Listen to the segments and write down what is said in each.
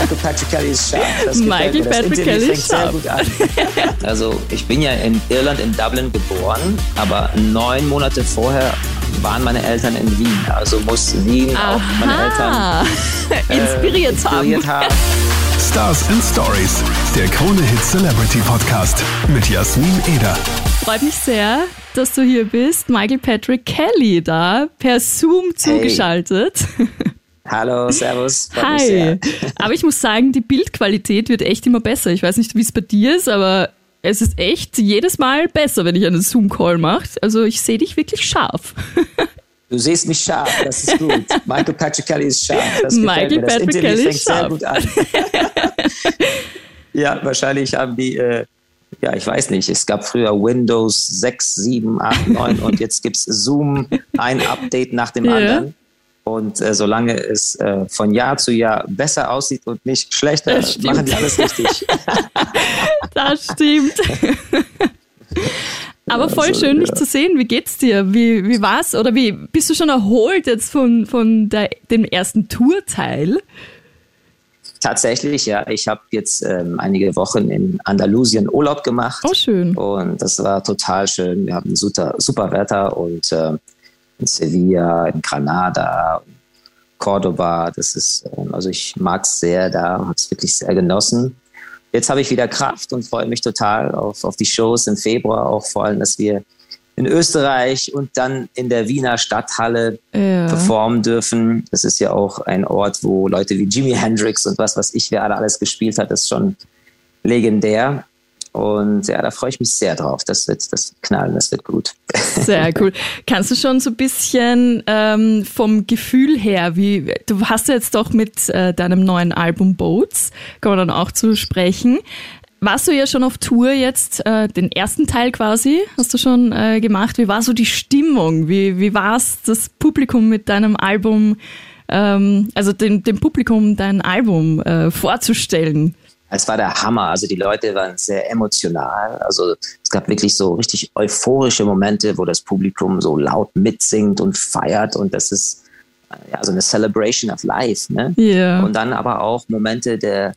Michael Patrick Kelly ist scharf. Das Michael Patrick Kelly ist scharf. Also ich bin ja in Irland, in Dublin geboren, aber neun Monate vorher waren meine Eltern in Wien. Also muss Wien Aha. auch meine Eltern äh, inspiriert, inspiriert haben. haben. Stars and Stories, der Krone Hit Celebrity Podcast mit Jasmin Eder. Freut mich sehr, dass du hier bist. Michael Patrick Kelly da, per Zoom zugeschaltet. Hey. Hallo, Servus. Hi. Aber ich muss sagen, die Bildqualität wird echt immer besser. Ich weiß nicht, wie es bei dir ist, aber es ist echt jedes Mal besser, wenn ich einen Zoom-Call mache. Also ich sehe dich wirklich scharf. Du siehst mich scharf, das ist gut. Michael Patrick Kelly ist scharf. Das Michael Das Patrick Kelly fängt scharf. sehr gut an. ja, wahrscheinlich haben die, äh, ja, ich weiß nicht, es gab früher Windows 6, 7, 8, 9 und jetzt gibt es Zoom, ein Update nach dem ja. anderen. Und äh, solange es äh, von Jahr zu Jahr besser aussieht und nicht schlechter, machen die alles richtig. das stimmt. Aber voll also, schön, dich ja. zu sehen. Wie geht's dir? Wie, wie war's? Oder wie bist du schon erholt jetzt von, von der, dem ersten Tourteil? Tatsächlich, ja. Ich habe jetzt ähm, einige Wochen in Andalusien Urlaub gemacht. Oh, schön. Und das war total schön. Wir haben super, super Wetter und äh, in Sevilla, in Granada, Cordoba. Das ist, ähm, also ich mag es sehr da, habe es wirklich sehr genossen. Jetzt habe ich wieder Kraft und freue mich total auf, auf die Shows im Februar, auch vor allem, dass wir in Österreich und dann in der Wiener Stadthalle ja. performen dürfen. Das ist ja auch ein Ort, wo Leute wie Jimi Hendrix und was, was ich, wer alle alles gespielt hat, ist schon legendär. Und ja, da freue ich mich sehr drauf. Das wird das knallen, das wird gut. Sehr cool. Kannst du schon so ein bisschen ähm, vom Gefühl her, wie du hast ja jetzt doch mit äh, deinem neuen Album Boats, kann man dann auch zu sprechen. Warst du ja schon auf Tour jetzt, äh, den ersten Teil quasi, hast du schon äh, gemacht. Wie war so die Stimmung? Wie, wie war es, das Publikum mit deinem Album, ähm, also dem, dem Publikum dein Album äh, vorzustellen? Es war der Hammer. Also die Leute waren sehr emotional. Also es gab wirklich so richtig euphorische Momente, wo das Publikum so laut mitsingt und feiert und das ist ja so eine Celebration of Life. Ne? Yeah. Und dann aber auch Momente, der,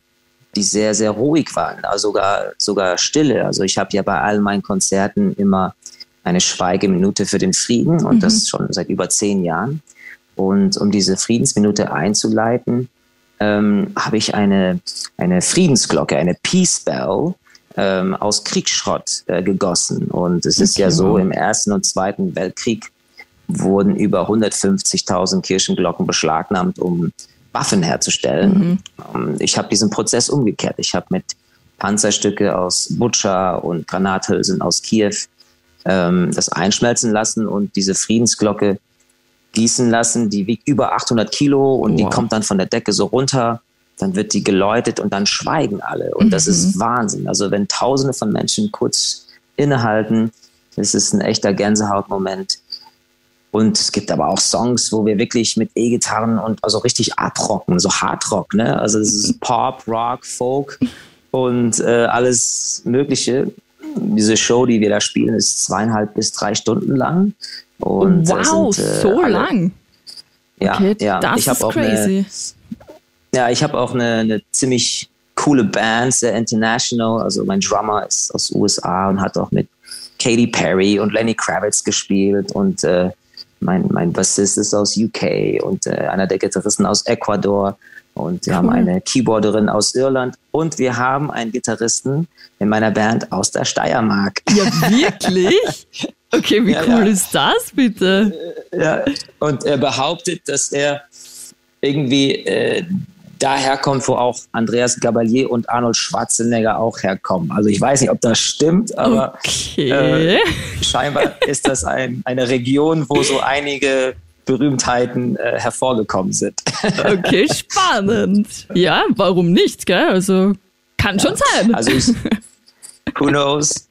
die sehr, sehr ruhig waren, also sogar, sogar Stille. Also ich habe ja bei all meinen Konzerten immer eine Schweigeminute für den Frieden und mhm. das schon seit über zehn Jahren. Und um diese Friedensminute einzuleiten, ähm, habe ich eine, eine Friedensglocke, eine Peace Bell ähm, aus Kriegsschrott äh, gegossen. Und es ist ja so, im Ersten und Zweiten Weltkrieg wurden über 150.000 Kirchenglocken beschlagnahmt, um Waffen herzustellen. Mhm. Ähm, ich habe diesen Prozess umgekehrt. Ich habe mit Panzerstücke aus Butscha und Granathülsen aus Kiew ähm, das einschmelzen lassen und diese Friedensglocke gießen lassen. Die wiegt über 800 Kilo und wow. die kommt dann von der Decke so runter. Dann wird die geläutet und dann schweigen alle. Und mhm. das ist mhm. Wahnsinn. Also wenn Tausende von Menschen kurz innehalten, das ist ein echter Gänsehautmoment. Und es gibt aber auch Songs, wo wir wirklich mit E-Gitarren und also richtig abrocken, so Hardrock, ne? Also Pop, Rock, Folk und äh, alles Mögliche. Diese Show, die wir da spielen, ist zweieinhalb bis drei Stunden lang. Und wow, sind, äh, so alle, lang. Ja, okay, ja. Das ich ist auch crazy. Eine, ja, ich habe auch eine, eine ziemlich coole Band, sehr international. Also mein Drummer ist aus USA und hat auch mit Katy Perry und Lenny Kravitz gespielt und äh, mein, mein Bassist ist aus UK und äh, einer der Gitarristen aus Ecuador und wir cool. haben eine Keyboarderin aus Irland und wir haben einen Gitarristen in meiner Band aus der Steiermark. Ja, wirklich? Okay, wie ja, cool ja. ist das bitte? Ja, und er behauptet, dass er irgendwie äh, daherkommt, wo auch Andreas Gabalier und Arnold Schwarzenegger auch herkommen. Also ich weiß nicht, ob das stimmt, aber okay. äh, scheinbar ist das ein, eine Region, wo so einige Berühmtheiten äh, hervorgekommen sind. okay, spannend. Ja, warum nicht, gell? Also kann schon sein. Also ich, who knows?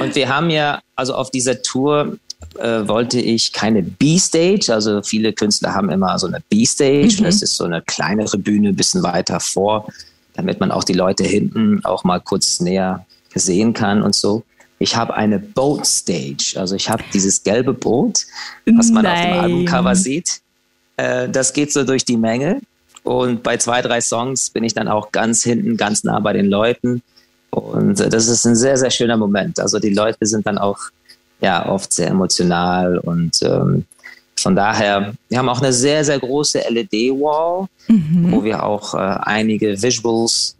Und wir haben ja, also auf dieser Tour äh, wollte ich keine B-Stage. Also viele Künstler haben immer so eine B-Stage. Mhm. Das ist so eine kleinere Bühne, ein bisschen weiter vor, damit man auch die Leute hinten auch mal kurz näher sehen kann und so. Ich habe eine Boat Stage. Also ich habe dieses gelbe Boot, was man Nein. auf dem Albumcover sieht. Äh, das geht so durch die Menge. Und bei zwei, drei Songs bin ich dann auch ganz hinten, ganz nah bei den Leuten. Und äh, das ist ein sehr, sehr schöner Moment. Also die Leute sind dann auch ja oft sehr emotional und ähm, von daher, wir haben auch eine sehr, sehr große LED-Wall, mhm. wo wir auch äh, einige Visuals,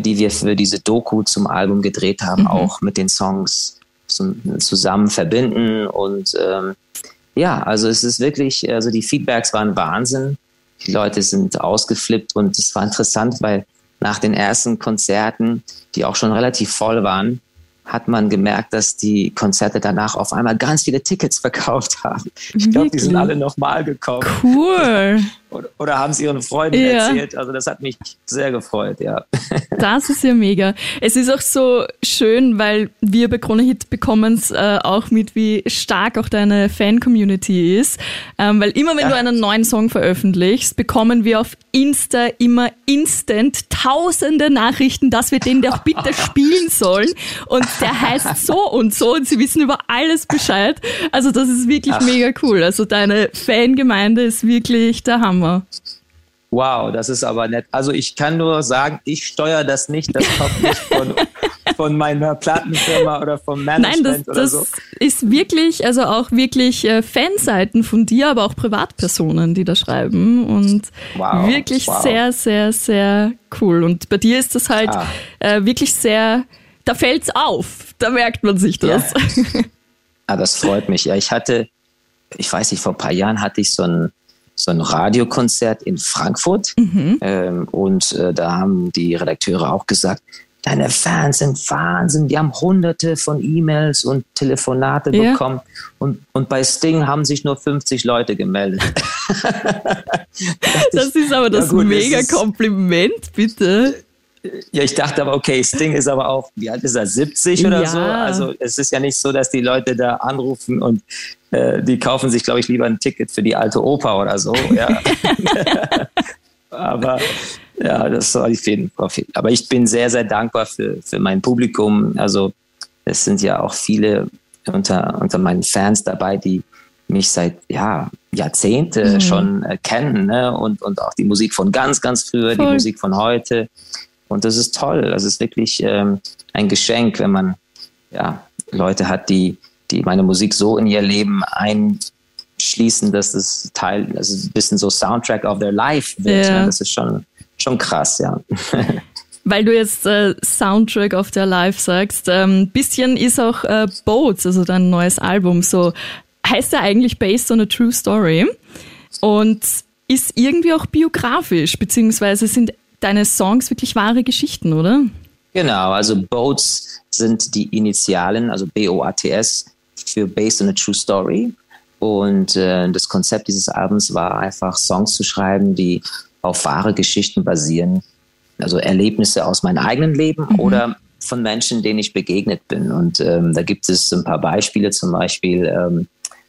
die wir für diese Doku zum Album gedreht haben, mhm. auch mit den Songs zusammen verbinden. Und ähm, ja, also es ist wirklich, also die Feedbacks waren Wahnsinn. Die Leute sind ausgeflippt und es war interessant, weil nach den ersten Konzerten, die auch schon relativ voll waren, hat man gemerkt, dass die Konzerte danach auf einmal ganz viele Tickets verkauft haben. Ich glaube, die sind alle nochmal gekommen. Cool. Oder, oder haben es ihren Freunden ja. erzählt. Also das hat mich sehr gefreut, ja. Das ist ja mega. Es ist auch so schön, weil wir bei Krone Hit bekommen es äh, auch mit, wie stark auch deine Fan-Community ist. Ähm, weil immer wenn ja. du einen neuen Song veröffentlichst, bekommen wir auf Insta immer instant tausende Nachrichten, dass wir den doch bitte spielen sollen. Und der heißt so und so und sie wissen über alles Bescheid. Also das ist wirklich Ach. mega cool. Also deine Fangemeinde ist wirklich der Hammer. Hammer. Wow, das ist aber nett. Also ich kann nur sagen, ich steuere das nicht. Das kommt nicht von, von meiner Plattenfirma oder vom Management Nein, das, oder das so. ist wirklich, also auch wirklich äh, Fanseiten von dir, aber auch Privatpersonen, die da schreiben und wow, wirklich wow. sehr, sehr, sehr cool. Und bei dir ist das halt ah. äh, wirklich sehr, da fällt's auf, da merkt man sich das. Ja. ah, das freut mich. Ja, ich hatte, ich weiß nicht, vor ein paar Jahren hatte ich so ein so ein Radiokonzert in Frankfurt. Mhm. Ähm, und äh, da haben die Redakteure auch gesagt, deine Fans sind Wahnsinn, die haben hunderte von E-Mails und Telefonate ja. bekommen. Und, und bei Sting haben sich nur 50 Leute gemeldet. das ist aber das gut, mega Kompliment, bitte. Ja, ich dachte aber, okay, Sting ist aber auch, wie alt ist er, 70 oder ja. so? Also es ist ja nicht so, dass die Leute da anrufen und äh, die kaufen sich, glaube ich, lieber ein Ticket für die alte Oper oder so. Ja. aber ja, das war die Fädenprofil. Aber ich bin sehr, sehr dankbar für, für mein Publikum. Also es sind ja auch viele unter, unter meinen Fans dabei, die mich seit ja, Jahrzehnte mhm. schon äh, kennen ne? und, und auch die Musik von ganz, ganz früher, Voll. die Musik von heute. Und das ist toll. Das ist wirklich ähm, ein Geschenk, wenn man ja, Leute hat, die, die meine Musik so in ihr Leben einschließen, dass es Teil, also ein bisschen so Soundtrack of their life wird. Ja. Ne? Das ist schon, schon krass, ja. Weil du jetzt äh, Soundtrack of their life sagst, ein ähm, bisschen ist auch äh, Boats, also dein neues Album, so heißt ja eigentlich Based on a True Story und ist irgendwie auch biografisch, beziehungsweise sind deine Songs wirklich wahre Geschichten, oder? Genau, also Boats sind die Initialen, also B-O-A-T-S, für Based on a True Story. Und äh, das Konzept dieses Albums war einfach, Songs zu schreiben, die auf wahre Geschichten basieren. Also Erlebnisse aus meinem eigenen Leben mhm. oder von Menschen, denen ich begegnet bin. Und ähm, da gibt es ein paar Beispiele, zum Beispiel ähm,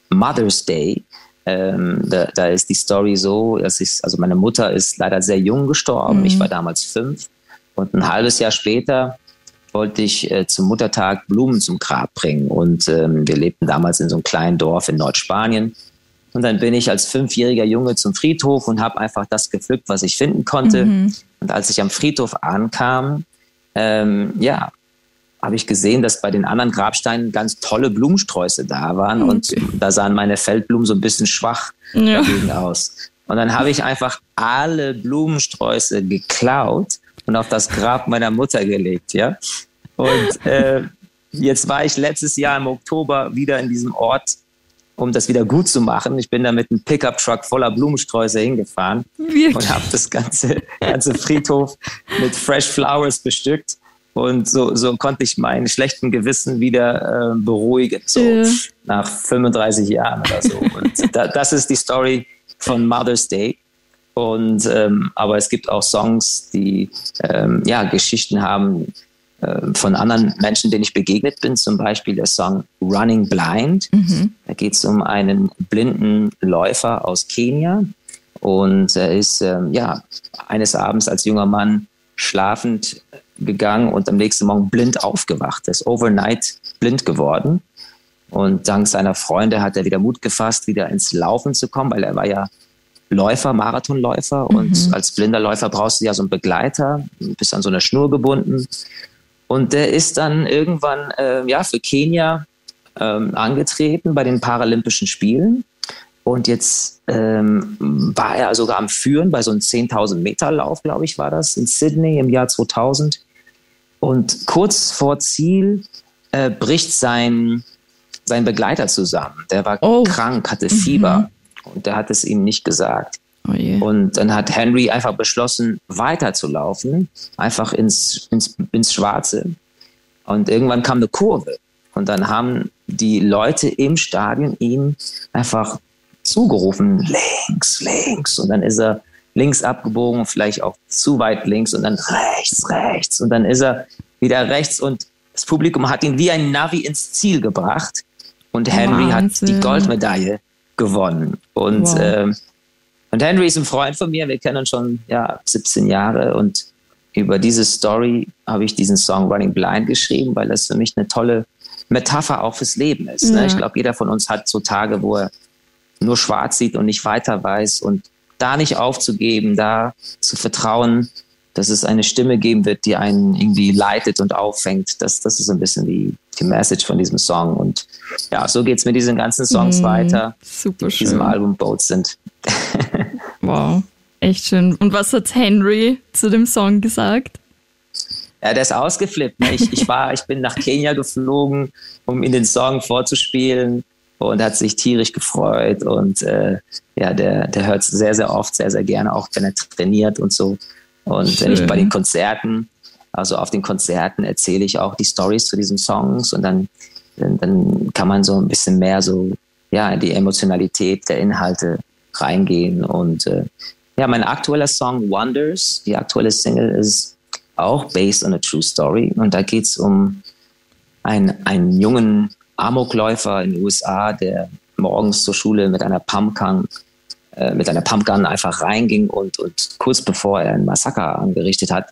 Mother's Day ähm, da, da, ist die Story so, dass ich, also meine Mutter ist leider sehr jung gestorben. Mhm. Ich war damals fünf. Und ein halbes Jahr später wollte ich äh, zum Muttertag Blumen zum Grab bringen. Und ähm, wir lebten damals in so einem kleinen Dorf in Nordspanien. Und dann bin ich als fünfjähriger Junge zum Friedhof und habe einfach das gepflückt, was ich finden konnte. Mhm. Und als ich am Friedhof ankam, ähm, ja, habe ich gesehen, dass bei den anderen Grabsteinen ganz tolle Blumensträuße da waren okay. und da sahen meine Feldblumen so ein bisschen schwach ja. dagegen aus. Und dann habe ich einfach alle Blumensträuße geklaut und auf das Grab meiner Mutter gelegt, ja. Und äh, jetzt war ich letztes Jahr im Oktober wieder in diesem Ort, um das wieder gut zu machen. Ich bin da mit einem Pickup-Truck voller Blumensträuße hingefahren Wirklich? und habe das ganze, ganze Friedhof mit Fresh Flowers bestückt. Und so, so konnte ich meinen schlechten Gewissen wieder äh, beruhigen, so ja. nach 35 Jahren oder so. Und da, das ist die Story von Mother's Day. Und ähm, aber es gibt auch Songs, die ähm, ja Geschichten haben äh, von anderen Menschen, denen ich begegnet bin. Zum Beispiel der Song Running Blind. Mhm. Da geht es um einen blinden Läufer aus Kenia. Und er ist ähm, ja eines Abends als junger Mann schlafend gegangen und am nächsten Morgen blind aufgewacht. Er ist overnight blind geworden. Und dank seiner Freunde hat er wieder Mut gefasst, wieder ins Laufen zu kommen, weil er war ja Läufer, Marathonläufer. Mhm. Und als blinder Läufer brauchst du ja so einen Begleiter, bist an so einer Schnur gebunden. Und der ist dann irgendwann äh, ja, für Kenia ähm, angetreten bei den Paralympischen Spielen. Und jetzt ähm, war er sogar am Führen bei so einem 10.000 Meter Lauf, glaube ich, war das, in Sydney im Jahr 2000. Und kurz vor Ziel äh, bricht sein, sein Begleiter zusammen. Der war oh. krank, hatte Fieber mhm. Und der hat es ihm nicht gesagt. Oh und dann hat Henry einfach beschlossen, weiterzulaufen, einfach ins, ins, ins Schwarze. Und irgendwann kam eine Kurve. Und dann haben die Leute im Stadion ihm einfach zugerufen, links, links. Und dann ist er links abgebogen, vielleicht auch zu weit links und dann rechts, rechts. Und dann ist er wieder rechts und das Publikum hat ihn wie ein Navi ins Ziel gebracht. Und Henry Wahnsinn. hat die Goldmedaille gewonnen. Und, wow. ähm, und Henry ist ein Freund von mir. Wir kennen uns schon ja, 17 Jahre. Und über diese Story habe ich diesen Song Running Blind geschrieben, weil das für mich eine tolle Metapher auch fürs Leben ist. Ne? Ja. Ich glaube, jeder von uns hat so Tage, wo er nur schwarz sieht und nicht weiter weiß. Und da nicht aufzugeben, da zu vertrauen, dass es eine Stimme geben wird, die einen irgendwie leitet und auffängt. Das, das ist ein bisschen die, die Message von diesem Song. Und ja, so geht es mit diesen ganzen Songs mm, weiter, super die diesem Album Boats sind. wow, echt schön. Und was hat Henry zu dem Song gesagt? Ja, der ist ausgeflippt. Ne? Ich, ich, war, ich bin nach Kenia geflogen, um ihn den Song vorzuspielen und hat sich tierisch gefreut. Und äh, ja, der, der hört sehr, sehr oft, sehr, sehr gerne, auch wenn er trainiert und so. Und Schön. wenn ich bei den Konzerten, also auf den Konzerten erzähle ich auch die Stories zu diesen Songs und dann, dann, kann man so ein bisschen mehr so ja, in die Emotionalität der Inhalte reingehen. Und äh, ja, mein aktueller Song Wonders, die aktuelle Single ist auch based on a true story. Und da geht es um einen, einen jungen Amokläufer in den USA, der morgens zur Schule mit einer Pumpgun, äh, mit einer Pumpgun einfach reinging und, und kurz bevor er ein Massaker angerichtet hat,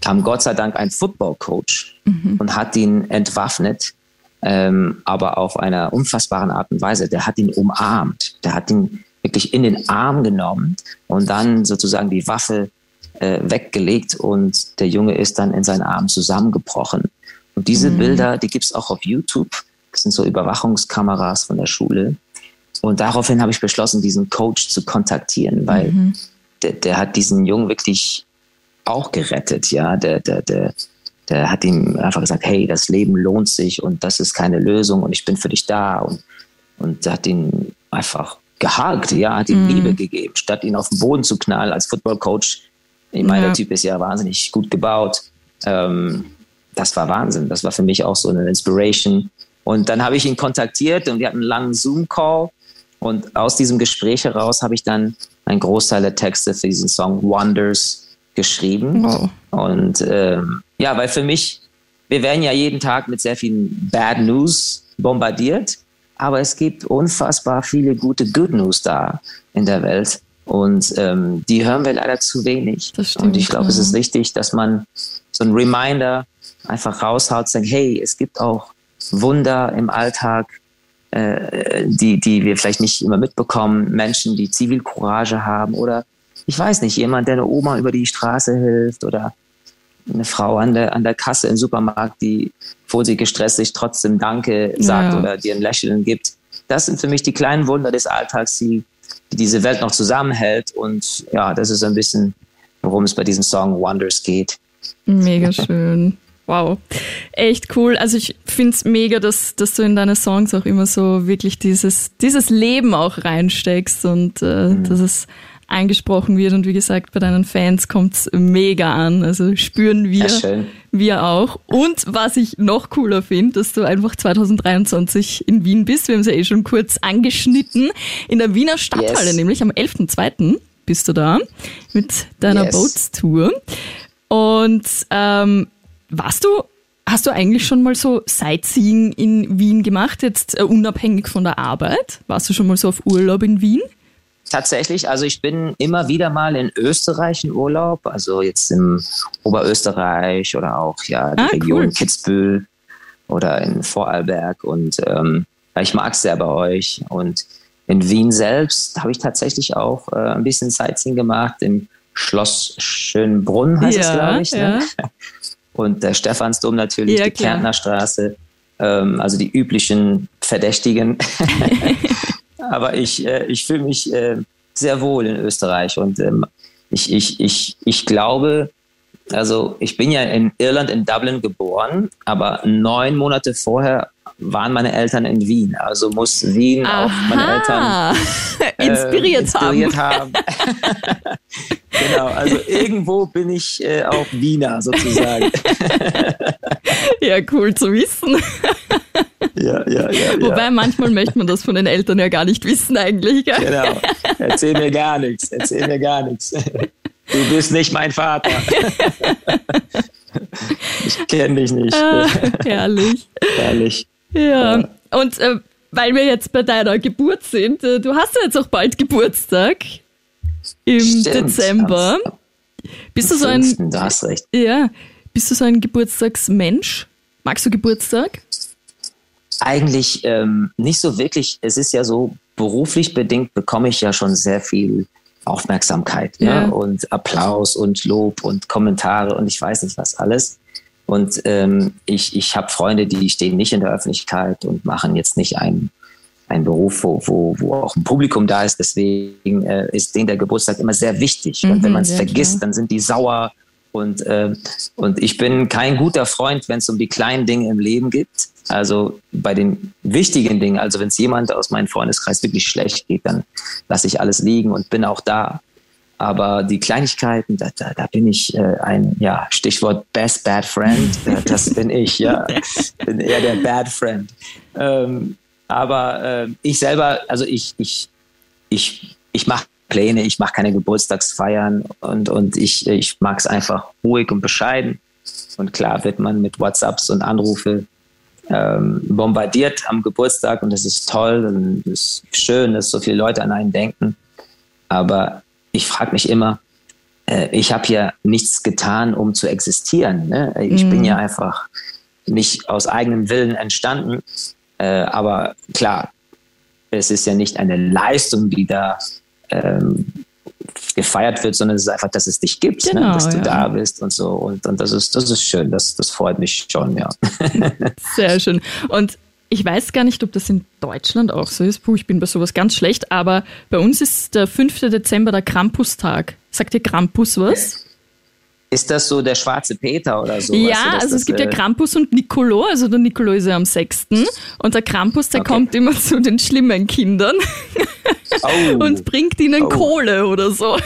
kam Gott sei Dank ein Football-Coach mhm. und hat ihn entwaffnet, ähm, aber auf einer unfassbaren Art und Weise. Der hat ihn umarmt, der hat ihn wirklich in den Arm genommen und dann sozusagen die Waffe äh, weggelegt und der Junge ist dann in seinen Arm zusammengebrochen. Und diese mhm. Bilder, die gibt es auch auf YouTube. Das sind so Überwachungskameras von der Schule. Und daraufhin habe ich beschlossen, diesen Coach zu kontaktieren, weil mhm. der, der hat diesen Jungen wirklich auch gerettet, ja. Der, der, der, der hat ihm einfach gesagt, hey, das Leben lohnt sich und das ist keine Lösung und ich bin für dich da. Und, und hat ihn einfach gehakt, ja, hat ihm mhm. Liebe gegeben, statt ihn auf den Boden zu knallen als Football-Coach. Ich meine, ja. der Typ ist ja wahnsinnig gut gebaut. Ähm, das war Wahnsinn. Das war für mich auch so eine Inspiration. Und dann habe ich ihn kontaktiert und wir hatten einen langen Zoom-Call. Und aus diesem Gespräch heraus habe ich dann einen Großteil der Texte für diesen Song Wonders geschrieben. Oh. Und ähm, ja, weil für mich, wir werden ja jeden Tag mit sehr vielen Bad News bombardiert, aber es gibt unfassbar viele gute Good News da in der Welt. Und ähm, die hören wir leider zu wenig. Stimmt, und ich glaube, ja. es ist wichtig, dass man so ein Reminder einfach raushaut, sagt, hey, es gibt auch Wunder im Alltag, äh, die, die wir vielleicht nicht immer mitbekommen. Menschen, die Zivilcourage haben oder ich weiß nicht, jemand, der eine Oma über die Straße hilft oder eine Frau an der, an der Kasse im Supermarkt, die, obwohl sie gestresst ist, trotzdem Danke sagt ja. oder dir ein Lächeln gibt. Das sind für mich die kleinen Wunder des Alltags, die, die diese Welt noch zusammenhält. Und ja, das ist ein bisschen, worum es bei diesem Song Wonders geht. Mega schön. Wow, echt cool. Also ich finde es mega, dass, dass du in deine Songs auch immer so wirklich dieses, dieses Leben auch reinsteckst und äh, mhm. dass es eingesprochen wird. Und wie gesagt, bei deinen Fans kommt es mega an. Also spüren wir, wir auch. Und was ich noch cooler finde, dass du einfach 2023 in Wien bist. Wir haben es ja eh schon kurz angeschnitten. In der Wiener Stadthalle, yes. nämlich am 11.2. bist du da mit deiner yes. Boats Tour. Und ähm, warst du, hast du eigentlich schon mal so Sightseeing in Wien gemacht, jetzt uh, unabhängig von der Arbeit? Warst du schon mal so auf Urlaub in Wien? Tatsächlich, also ich bin immer wieder mal in Österreich in Urlaub, also jetzt im Oberösterreich oder auch ja die ah, Region cool. Kitzbühel oder in Vorarlberg und ähm, ich mag es sehr bei euch und in Wien selbst habe ich tatsächlich auch äh, ein bisschen Sightseeing gemacht. Im Schloss Schönbrunn heißt ja, es, glaube ich. Ne? Und der Stephansdom natürlich, ja, die klar. Kärntner Straße, ähm, also die üblichen Verdächtigen. Aber ich, äh, ich fühle mich äh, sehr wohl in Österreich und ähm, ich, ich, ich, ich glaube, also ich bin ja in Irland, in Dublin geboren, aber neun Monate vorher waren meine Eltern in Wien. Also muss Wien Aha. auch meine Eltern äh, inspiriert, inspiriert haben. haben. genau, also irgendwo bin ich äh, auch Wiener sozusagen. ja, cool zu wissen. Ja, ja, ja. Wobei ja. manchmal möchte man das von den Eltern ja gar nicht wissen eigentlich. Gell? Genau. Erzähl mir gar nichts. Erzähl mir gar nichts. Du bist nicht mein Vater. Ich kenne dich nicht. Ah, herrlich. Herrlich. Ja. ja. Und äh, weil wir jetzt bei deiner Geburt sind, äh, du hast ja jetzt auch bald Geburtstag im Stimmt, Dezember. Bist du so ein. Du hast recht. Ja. Bist du so ein Geburtstagsmensch? Magst du Geburtstag? Eigentlich ähm, nicht so wirklich. Es ist ja so, beruflich bedingt bekomme ich ja schon sehr viel Aufmerksamkeit ja. Ne? und Applaus und Lob und Kommentare und ich weiß nicht was alles. Und ähm, ich, ich habe Freunde, die stehen nicht in der Öffentlichkeit und machen jetzt nicht einen, einen Beruf, wo, wo, wo auch ein Publikum da ist. Deswegen äh, ist denen der Geburtstag immer sehr wichtig. Mhm, und wenn man es vergisst, klar. dann sind die sauer. Und, äh, und ich bin kein guter Freund, wenn es um die kleinen Dinge im Leben geht. Also bei den wichtigen Dingen, also wenn es jemand aus meinem Freundeskreis wirklich schlecht geht, dann lasse ich alles liegen und bin auch da. Aber die Kleinigkeiten, da, da, da bin ich äh, ein, ja, Stichwort Best Bad Friend, äh, das bin ich, ja. bin eher der Bad Friend. Ähm, aber äh, ich selber, also ich, ich, ich, ich mache Pläne, ich mache keine Geburtstagsfeiern und, und ich, ich mag es einfach ruhig und bescheiden. Und klar wird man mit WhatsApps und Anrufe ähm, bombardiert am Geburtstag und das ist toll und es ist schön, dass so viele Leute an einen denken. Aber ich frage mich immer, äh, ich habe ja nichts getan, um zu existieren. Ne? Ich mhm. bin ja einfach nicht aus eigenem Willen entstanden. Äh, aber klar, es ist ja nicht eine Leistung, die da ähm, gefeiert wird, sondern es ist einfach, dass es dich gibt, ne? genau, ne? dass du ja. da bist und so. Und, und das ist, das ist schön, das, das freut mich schon, ja. Sehr schön. Und ich weiß gar nicht, ob das in Deutschland auch so ist. Puh, ich bin bei sowas ganz schlecht, aber bei uns ist der 5. Dezember der Krampustag. Sagt dir Krampus was? Ist das so der schwarze Peter oder so? Ja, weißt du, also es gibt ja äh, Krampus und Nicolo. Also der Nicolo ist ja am 6. Und der Krampus, der okay. kommt immer zu den schlimmen Kindern oh. und bringt ihnen oh. Kohle oder so.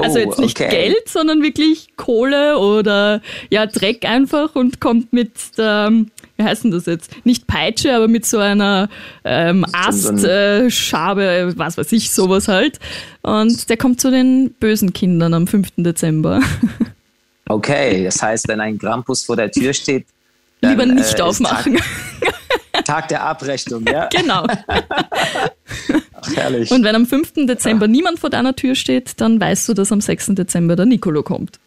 also jetzt nicht okay. Geld, sondern wirklich Kohle oder ja Dreck einfach und kommt mit der wie heißt denn das jetzt? Nicht Peitsche, aber mit so einer ähm, Astschabe, äh, was weiß ich, sowas halt. Und der kommt zu den bösen Kindern am 5. Dezember. Okay, das heißt, wenn ein Krampus vor der Tür steht, dann, lieber nicht äh, aufmachen. Tag, Tag, der Abrechnung, ja? Genau. Ach, herrlich. Und wenn am 5. Dezember niemand vor deiner Tür steht, dann weißt du, dass am 6. Dezember der Nicolo kommt.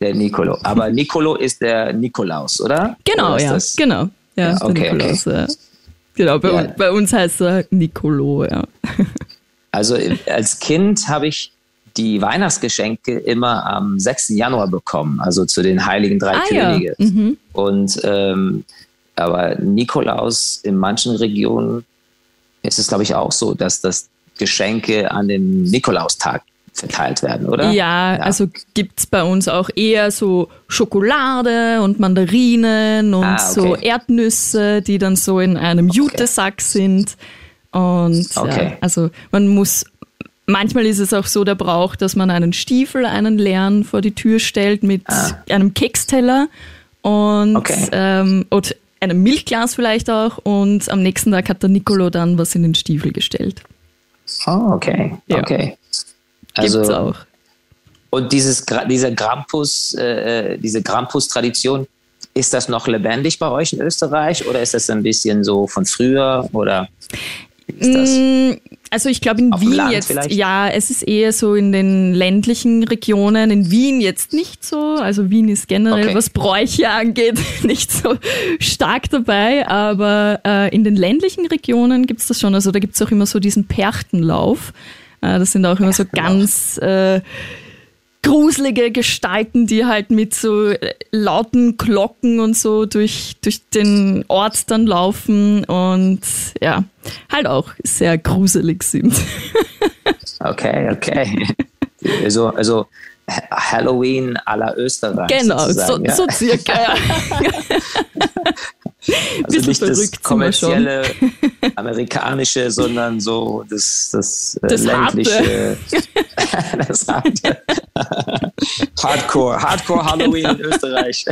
Der Nicolo. Aber Nicolo ist der Nikolaus, oder? Genau, oder ja. Das? Genau. Ja, ja okay, Nikolaus, okay. Ja. Genau, bei, ja. bei, uns heißt er Nicolo, ja. Also als Kind habe ich die Weihnachtsgeschenke immer am 6. Januar bekommen, also zu den Heiligen Drei ah, Könige. Ja. Mhm. Und ähm, aber Nikolaus in manchen Regionen ist es, glaube ich, auch so, dass das Geschenke an den Nikolaustag verteilt werden, oder? Ja, ja. also gibt es bei uns auch eher so Schokolade und Mandarinen und ah, okay. so Erdnüsse, die dann so in einem okay. Jutesack sind. Und okay. ja, also man muss Manchmal ist es auch so der Brauch, dass man einen Stiefel, einen leeren vor die Tür stellt mit ah. einem Keksteller und, okay. ähm, und einem Milchglas vielleicht auch. Und am nächsten Tag hat der Nicolo dann was in den Stiefel gestellt. Oh, okay. Ja. Okay. Also, Gibt's auch. Und dieses, dieser Grampus, äh, äh, diese Grampus-Tradition, ist das noch lebendig bei euch in Österreich oder ist das ein bisschen so von früher oder mm, Also ich glaube in Auf Wien jetzt, vielleicht? ja, es ist eher so in den ländlichen Regionen, in Wien jetzt nicht so. Also Wien ist generell, Okay. was Bräuche angeht, nicht so stark dabei, aber äh, in den ländlichen Regionen gibt's das schon. Also da gibt's auch immer so diesen Perchtenlauf. Äh, das sind auch immer so ganz äh, gruselige Gestalten, die halt mit so äh, lauten Glocken und so durch, durch den Ort dann laufen und ja, halt auch sehr gruselig sind. Okay, okay. Also, also Halloween à la Österreich. genau, so, ja. so circa. Also nicht das kommerzielle amerikanische, sondern so das, das, äh, Das ländliche, das harte. Hardcore, Hardcore Halloween in Österreich.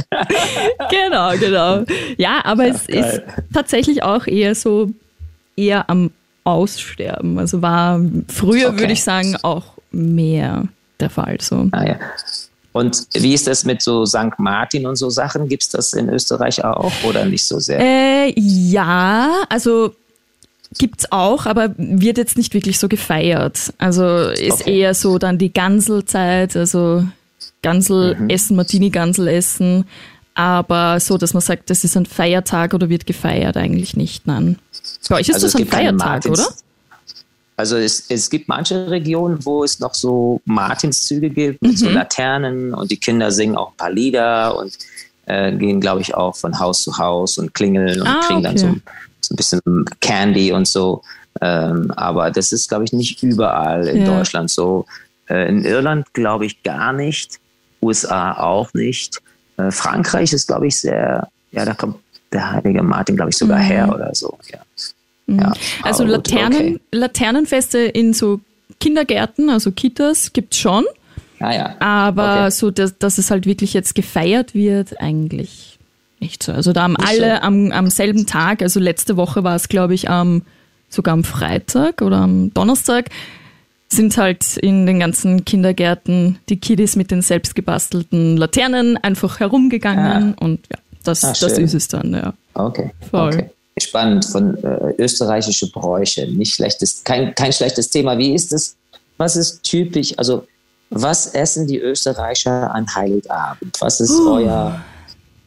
genau, genau. Ja, aber es geil. ist tatsächlich auch eher so, eher am Aussterben. Also war früher, Okay. würde ich sagen, auch mehr der Fall. So. Ah, ja. Und wie ist das mit so St. Martin und so Sachen? Gibt es das in Österreich auch oder nicht so sehr? Äh, ja, also gibt's auch, aber wird jetzt nicht wirklich so gefeiert. Also ist Okay. eher so dann die Ganselzeit, also Gansel Mhm. essen, Martini-Gansel essen. Aber so, dass man sagt, das ist ein Feiertag oder wird gefeiert, eigentlich nicht, nein. Bei euch ist Also das es ein gibt Feiertag, oder? Also es, es gibt manche Regionen, wo es noch so Martinszüge gibt mit Mhm. so Laternen und die Kinder singen auch ein paar Lieder und äh, gehen, glaube ich, auch von Haus zu Haus und klingeln und Ah, kriegen dann okay. so, so ein bisschen Candy und so. Ähm, aber das ist, glaube ich, nicht überall in Ja. Deutschland so. Äh, in Irland glaube ich gar nicht, USA auch nicht. Äh, Frankreich ist, glaube ich, sehr, ja, da kommt der heilige Martin, glaube ich, sogar her oder so. Ja. Ja, Also gut, Laternen, okay. Laternenfeste in so Kindergärten, also Kitas, gibt's schon. Ah, ja. Aber Okay. so, dass, dass es halt wirklich jetzt gefeiert wird, eigentlich nicht so. Also da haben Nicht alle so. am, am selben Tag, also letzte Woche war es, glaube ich, am, sogar am Freitag oder am Donnerstag, sind halt in den ganzen Kindergärten die Kiddies mit den selbstgebastelten Laternen einfach herumgegangen und ja, das, Ah, das ist es dann, ja. Okay. Voll. okay. Spannend von äh, österreichische Bräuche. Nicht schlechtes, kein, kein schlechtes Thema. Wie ist es? Was ist typisch? Also, was essen die Österreicher an Heiligabend? Was ist euer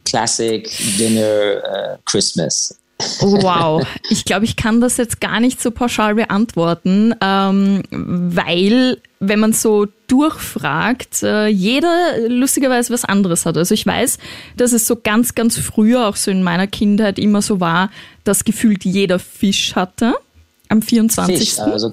Classic Dinner äh, Christmas? Wow, ich glaube, ich kann das jetzt gar nicht so pauschal beantworten, ähm, weil wenn man so durchfragt, äh, jeder lustigerweise was anderes hat. Also ich weiß, dass es so ganz, ganz früher, auch so in meiner Kindheit immer so war, dass gefühlt jeder Fisch hatte am 24. Fisch, also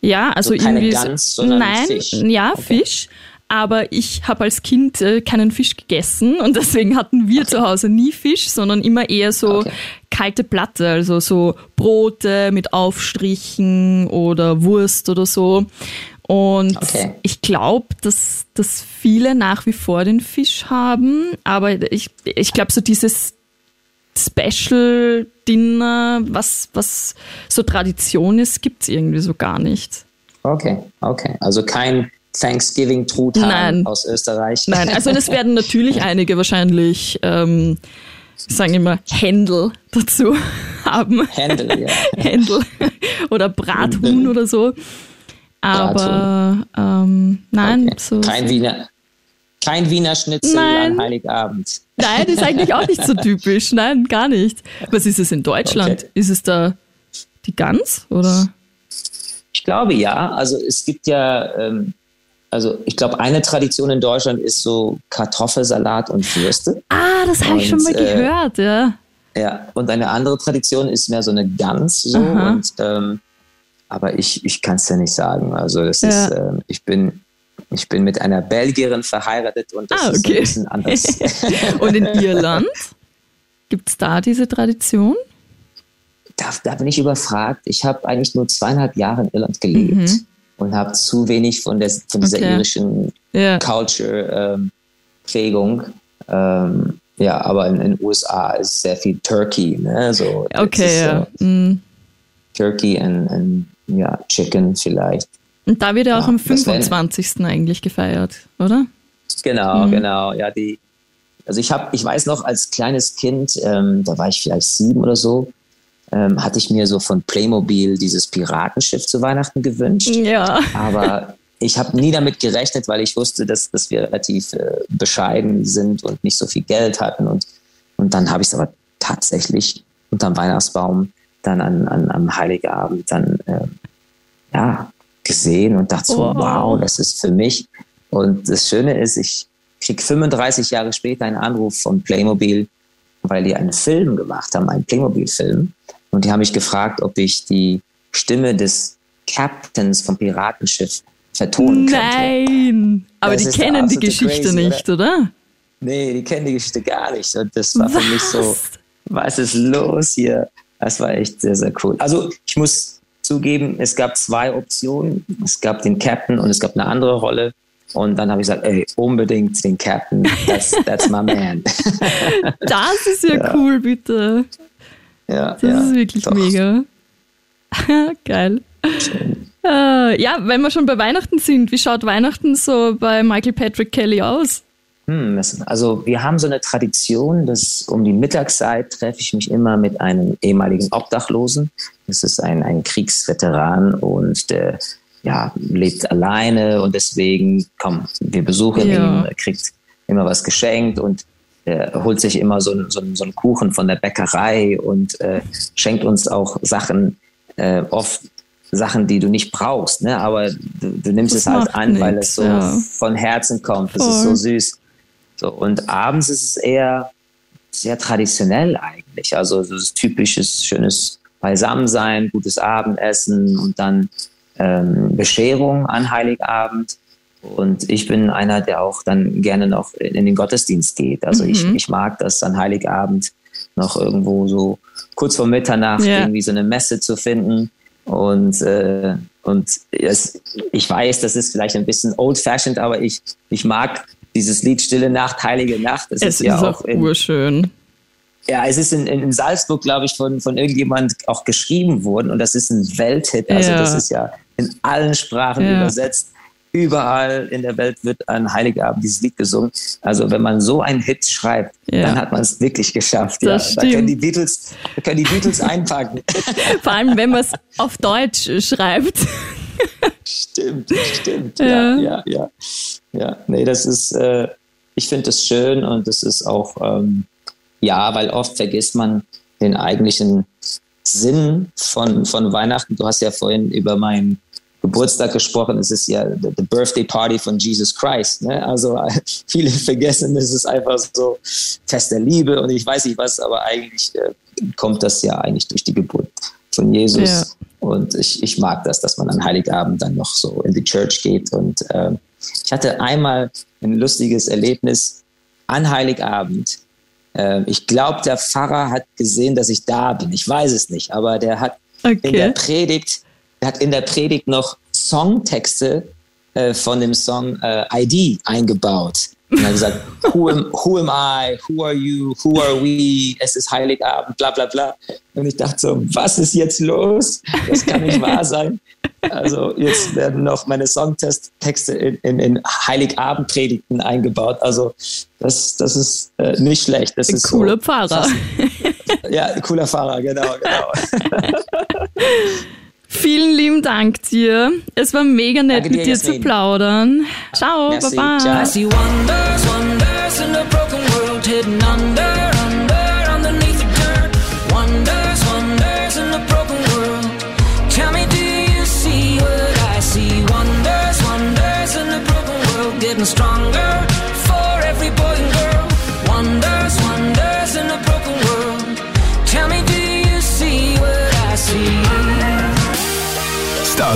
Ja, also So irgendwie. so- Gans, Nein, Fisch. ja, Okay. Fisch. Aber ich habe als Kind äh, keinen Fisch gegessen und deswegen hatten wir zu Hause nie Fisch, sondern immer eher so Okay. kalte Platte, also so Brote mit Aufstrichen oder Wurst oder so. Und Okay. ich glaube, dass, dass viele nach wie vor den Fisch haben, aber ich, ich glaube, so dieses Special Dinner, was, was so Tradition ist, gibt's irgendwie so gar nicht. okay, okay. Also kein Thanksgiving Truthahn Nein. aus Österreich. Nein, also es werden natürlich einige wahrscheinlich, ähm, sagen immer, Händel dazu haben. Händel, ja. Händel oder Brathuhn oder so. Aber ähm, nein, Okay. so, Kein Wiener, kein Wiener Schnitzel Nein. an Heiligabend. nein, ist eigentlich auch nicht so typisch. Nein, gar nicht. Was ist es in Deutschland? Okay. Ist es da die Gans oder? Ich glaube ja. Also es gibt ja, ähm, also ich glaube, eine Tradition in Deutschland ist so Kartoffelsalat und Würste. Ah, das habe ich schon mal äh, gehört, ja. Ja. Und eine andere Tradition ist mehr so eine Gans so. Aha. Und, ähm, aber ich, ich kann es ja nicht sagen. Also das Ja. ist, ähm, ich bin, ich bin mit einer Belgierin verheiratet und das Ah, ist okay. ein bisschen anders. Und in Irland? Gibt es da diese Tradition? da, da bin ich überfragt. Ich habe eigentlich nur zweieinhalb Jahre in Irland gelebt Mhm. Und habe zu wenig von, der, von dieser Okay. irischen Ja. Culture-Prägung. Ähm, ja, aber in den USA ist sehr viel Turkey. Ne? So, Okay, ist, ja. äh, Mhm. Turkey und, ja, Chicken vielleicht. Und da wird ja auch Ja, am das wär- 25. eigentlich gefeiert, oder? Genau, Mhm. genau. Ja, die. Also ich habe, ich weiß noch, als kleines Kind, ähm, da war ich vielleicht sieben oder so, ähm, hatte ich mir so von Playmobil dieses Piratenschiff zu Weihnachten gewünscht. Ja. Aber ich habe nie damit gerechnet, weil ich wusste, dass, dass wir relativ äh, bescheiden sind und nicht so viel Geld hatten. Und, und dann habe ich es aber tatsächlich unterm Weihnachtsbaum dann an, an, am Heiligabend dann äh, ja, gesehen und dachte so, wow. wow, das ist für mich. Und das Schöne ist, ich kriege 35 Jahre später einen Anruf von Playmobil, weil die einen Film gemacht haben, einen Playmobil-Film. Und die haben mich gefragt, ob ich die Stimme des Captains vom Piratenschiff vertonen könnte. Nein! Aber das die kennen die Geschichte crazy, nicht, oder? oder? Nee, die kennen die Geschichte gar nicht. Und das war was? für mich so, was ist los hier? Das war echt sehr, sehr cool. Also ich muss zugeben, es gab zwei Optionen. Es gab den Captain und es gab eine andere Rolle. Und dann habe ich gesagt, ey, unbedingt den Captain. That's, that's my man. das ist ja, ja. cool, bitte. Ja, das ja, ist wirklich doch. mega. Geil. Äh, ja, wenn wir schon bei Weihnachten sind, wie schaut Weihnachten so bei Michael Patrick Kelly aus? Hm, also wir haben so eine Tradition, dass um die Mittagszeit treffe ich mich immer mit einem ehemaligen Obdachlosen. Das ist ein, ein Kriegsveteran und der ja, lebt alleine und deswegen, komm, wir besuchen ja. ihn, er kriegt immer was geschenkt und er holt sich immer so, so, so einen Kuchen von der Bäckerei und äh, schenkt uns auch Sachen, äh, oft Sachen, die du nicht brauchst, ne? aber du, du nimmst das es halt an, nichts, weil es so ja. von Herzen kommt. Das ist so süß. So, und abends ist es eher sehr traditionell eigentlich. Also so das typisches, schönes Beisammensein, gutes Abendessen und dann ähm, Bescherung an Heiligabend. Und ich bin einer, der auch dann gerne noch in den Gottesdienst geht. Also mhm. ich, ich mag das an Heiligabend noch irgendwo so kurz vor Mitternacht ja. irgendwie so eine Messe zu finden. Und, äh, und es, ich weiß, das ist vielleicht ein bisschen old-fashioned, aber ich, ich mag dieses Lied Stille Nacht, Heilige Nacht. Das es ist, ist ja auch, auch in, urschön. Ja, es ist in, in Salzburg, glaube ich, von, von irgendjemand auch geschrieben worden und das ist ein Welthit. Also ja. das ist ja in allen Sprachen ja. übersetzt. Überall in der Welt wird an Heiligabend dieses Lied gesungen. Also wenn man so einen Hit schreibt, ja. dann hat man es wirklich geschafft. Ja. Da können die Beatles, da können die Beatles einpacken. Vor allem, wenn man es auf Deutsch schreibt. Stimmt, stimmt. Ja, ja, ja. Ja, nee, das ist, äh, ich finde das schön und das ist auch, ähm, ja, weil oft vergisst man den eigentlichen Sinn von, von Weihnachten. Du hast ja vorhin über meinen Geburtstag gesprochen. Es ist ja the, Birthday Party von Jesus Christ. Ne? Also viele vergessen, es ist einfach so Fest der Liebe und ich weiß nicht was, aber eigentlich äh, kommt das ja eigentlich durch die Geburt von Jesus. Ja. Und ich, ich mag das, dass man an Heiligabend dann noch so in die Church geht. Und äh, ich hatte einmal ein lustiges Erlebnis an Heiligabend äh, ich glaube, der Pfarrer hat gesehen, dass ich da bin. Ich weiß es nicht, aber der hat okay. in der Predigt, der hat in der Predigt noch Songtexte äh, von dem Song äh, ID eingebaut. Und er hat gesagt, who am, who am I? Who are you? Who are we? Es ist Heiligabend, bla bla bla. Und ich dachte so, was ist jetzt los? Das kann nicht wahr sein. Also jetzt werden noch meine Songtexte in, in, in Heiligabendpredigten eingebaut. Also das, das ist äh, nicht schlecht. Das ist cooler so Pfarrer. Fast, ja, cooler Fahrer, genau, genau. Vielen lieben Dank dir. Es war mega nett, dir, mit dir Jasmin. zu plaudern. Ciao, Merci, baba. Ciao.